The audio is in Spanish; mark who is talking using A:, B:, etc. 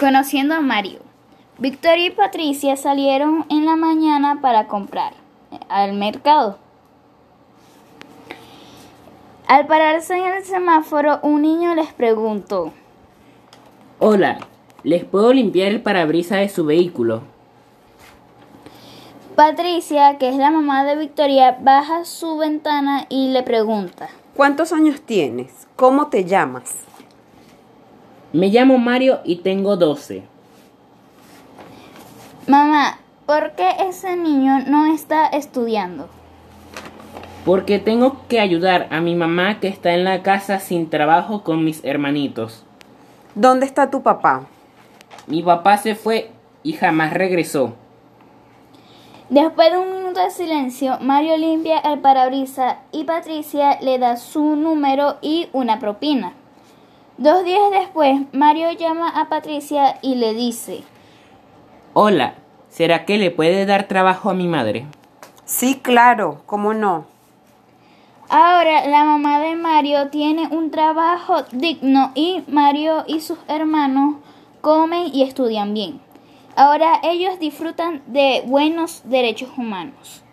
A: Conociendo a Mario. Victoria y Patricia salieron en la mañana para comprar al mercado. Al pararse en el semáforo, un niño les preguntó,
B: Hola, ¿les puedo limpiar el parabrisas de su vehículo?
A: Patricia, que es la mamá de Victoria, baja su ventana y le pregunta,
C: ¿Cuántos años tienes? ¿Cómo te llamas?
B: Me llamo Mario y tengo 12.
A: Mamá, ¿por qué ese niño no está estudiando?
B: Porque tengo que ayudar a mi mamá que está en la casa sin trabajo con mis hermanitos.
C: ¿Dónde está tu papá?
B: Mi papá se fue y jamás regresó.
A: Después de un minuto de silencio, Mario limpia el parabrisas y Patricia le da su número y una propina. Dos días después, Mario llama a Patricia y le dice,
B: Hola, ¿será que le puede dar trabajo a mi madre?
C: Sí, claro, ¿cómo no?
A: Ahora la mamá de Mario tiene un trabajo digno y Mario y sus hermanos comen y estudian bien. Ahora ellos disfrutan de buenos derechos humanos.